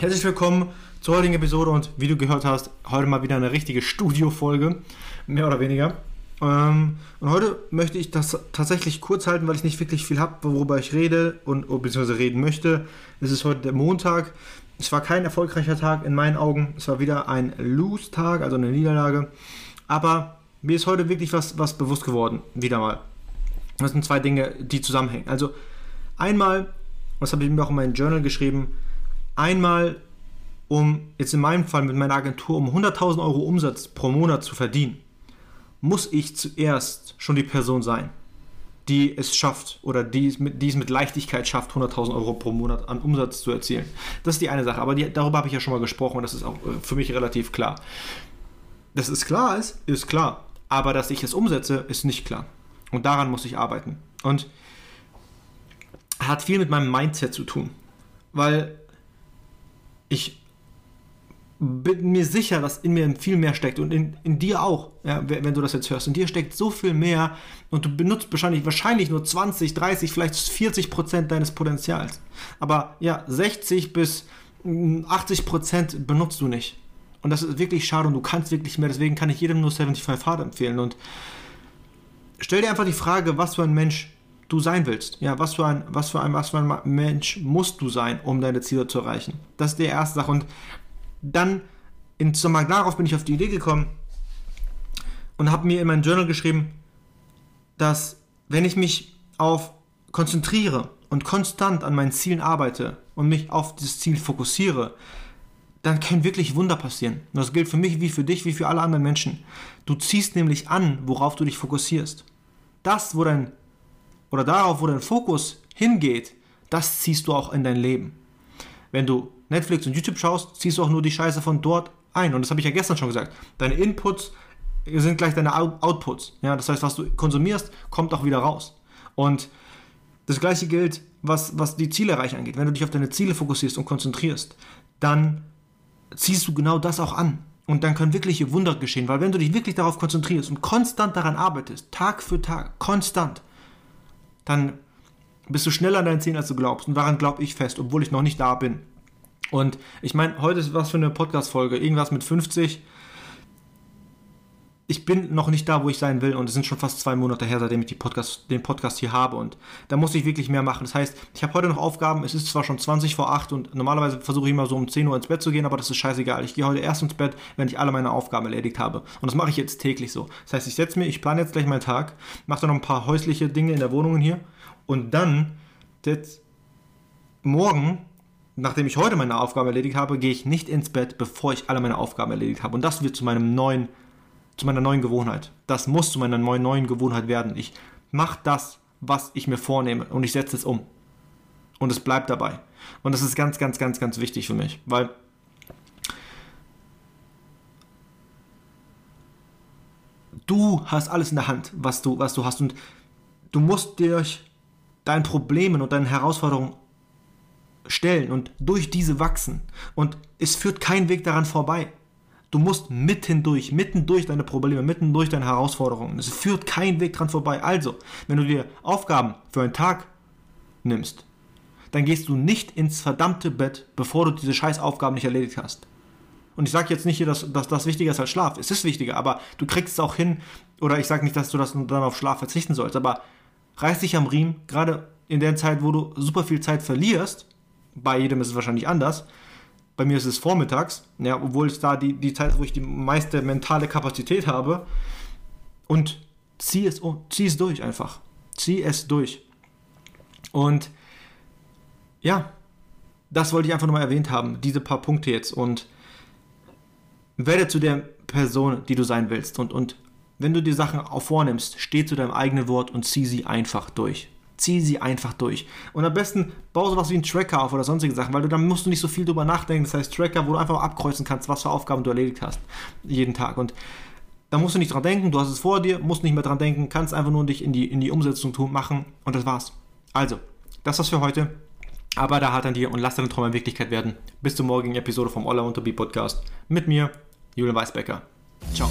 Herzlich willkommen zur heutigen Episode und wie du gehört hast, heute mal wieder eine richtige Studiofolge, mehr oder weniger. Ähm, und heute möchte ich das tatsächlich kurz halten, weil ich nicht wirklich viel habe, worüber ich rede und oh, beziehungsweise reden möchte. Es ist heute der Montag. Es war kein erfolgreicher Tag in meinen Augen. Es war wieder ein Lose-Tag, also eine Niederlage. Aber mir ist heute wirklich was, was bewusst geworden, wieder mal. Das sind zwei Dinge, die zusammenhängen. Also einmal, das habe ich mir auch in meinem Journal geschrieben, einmal, um jetzt in meinem Fall mit meiner Agentur um 100.000 Euro Umsatz pro Monat zu verdienen, muss ich zuerst schon die Person sein, die es schafft oder die es mit, die es mit Leichtigkeit schafft, 100.000 Euro pro Monat an Umsatz zu erzielen. Das ist die eine Sache, aber die, darüber habe ich ja schon mal gesprochen und das ist auch äh, für mich relativ klar. Dass es klar ist, ist klar, aber dass ich es umsetze, ist nicht klar. Und daran muss ich arbeiten. Und hat viel mit meinem Mindset zu tun, weil ich bin mir sicher, dass in mir viel mehr steckt und in, in dir auch, ja, wenn du das jetzt hörst. In dir steckt so viel mehr und du benutzt wahrscheinlich, wahrscheinlich nur 20, 30, vielleicht 40 Prozent deines Potenzials. Aber ja, 60 bis 80 Prozent benutzt du nicht. Und das ist wirklich schade und du kannst wirklich mehr. Deswegen kann ich jedem nur 75 Hard empfehlen. Und stell dir einfach die Frage, was für ein Mensch du sein willst. Ja, was für ein, was für ein, was für ein Mensch musst du sein, um deine Ziele zu erreichen. Das ist die erste Sache. Und dann, in Zusammenhang darauf bin ich auf die Idee gekommen und habe mir in mein Journal geschrieben, dass wenn ich mich auf konzentriere und konstant an meinen Zielen arbeite und mich auf das Ziel fokussiere, dann können wirklich Wunder passieren. Und das gilt für mich wie für dich, wie für alle anderen Menschen. Du ziehst nämlich an, worauf du dich fokussierst. Das, wo dein oder darauf, wo dein Fokus hingeht, das ziehst du auch in dein Leben. Wenn du Netflix und YouTube schaust, ziehst du auch nur die Scheiße von dort ein. Und das habe ich ja gestern schon gesagt. Deine Inputs sind gleich deine Outputs. Ja, das heißt, was du konsumierst, kommt auch wieder raus. Und das gleiche gilt, was, was die Zielerreichung angeht. Wenn du dich auf deine Ziele fokussierst und konzentrierst, dann ziehst du genau das auch an. Und dann können wirkliche Wunder geschehen, weil wenn du dich wirklich darauf konzentrierst und konstant daran arbeitest, Tag für Tag, konstant, dann bist du schneller an deinen Zielen, als du glaubst. Und daran glaube ich fest, obwohl ich noch nicht da bin. Und ich meine, heute ist was für eine Podcast-Folge, irgendwas mit 50. Ich bin noch nicht da, wo ich sein will und es sind schon fast zwei Monate her, seitdem ich Podcast, den Podcast hier habe und da muss ich wirklich mehr machen. Das heißt, ich habe heute noch Aufgaben, es ist zwar schon 20 vor 8 und normalerweise versuche ich immer so um 10 Uhr ins Bett zu gehen, aber das ist scheißegal. Ich gehe heute erst ins Bett, wenn ich alle meine Aufgaben erledigt habe und das mache ich jetzt täglich so. Das heißt, ich setze mir, ich plane jetzt gleich meinen Tag, mache dann noch ein paar häusliche Dinge in der Wohnung hier und dann, das, morgen nachdem ich heute meine Aufgabe erledigt habe, gehe ich nicht ins Bett, bevor ich alle meine Aufgaben erledigt habe. Und das wird zu meinem neuen, zu meiner neuen Gewohnheit. Das muss zu meiner neuen, Gewohnheit werden. Ich mache das, was ich mir vornehme und ich setze es um. Und es bleibt dabei. Und das ist ganz, ganz, ganz, ganz wichtig für mich, weil du hast alles in der Hand, was du, was du hast. Und du musst durch deinen Problemen und deinen Herausforderungen stellen und durch diese wachsen. Und es führt kein Weg daran vorbei. Du musst mitten durch, mitten durch deine Probleme, mitten durch deine Herausforderungen. Es führt kein Weg daran vorbei. Also, wenn du dir Aufgaben für einen Tag nimmst, dann gehst du nicht ins verdammte Bett, bevor du diese scheiß Aufgaben nicht erledigt hast. Und ich sage jetzt nicht hier, dass, dass das wichtiger ist als Schlaf. Es ist wichtiger, aber du kriegst es auch hin. Oder ich sage nicht, dass du das dann auf Schlaf verzichten sollst, aber reiß dich am Riemen, gerade in der Zeit, wo du super viel Zeit verlierst, bei jedem ist es wahrscheinlich anders. Bei mir ist es vormittags, ja, obwohl es da die, die Zeit ist, wo ich die meiste mentale Kapazität habe. Und zieh es, oh, zieh es durch einfach. Zieh es durch. Und ja, das wollte ich einfach nochmal erwähnt haben, diese paar Punkte jetzt. Und werde zu der Person, die du sein willst. Und, und wenn du dir Sachen auch vornimmst, steh zu deinem eigenen Wort und zieh sie einfach durch. Zieh sie einfach durch. Und am besten bau sowas wie einen Tracker auf oder sonstige Sachen, weil du dann musst du nicht so viel drüber nachdenken. Das heißt Tracker, wo du einfach abkreuzen kannst, was für Aufgaben du erledigt hast. Jeden Tag. Und da musst du nicht dran denken, du hast es vor dir, musst nicht mehr dran denken, kannst einfach nur dich in die, in die Umsetzung tun, machen und das war's. Also, das war's für heute. Aber da hat an dir und lass deine Träume Wirklichkeit werden. Bis zur morgigen Episode vom All I Want to Be Podcast mit mir, Julian Weisbecker. Ciao.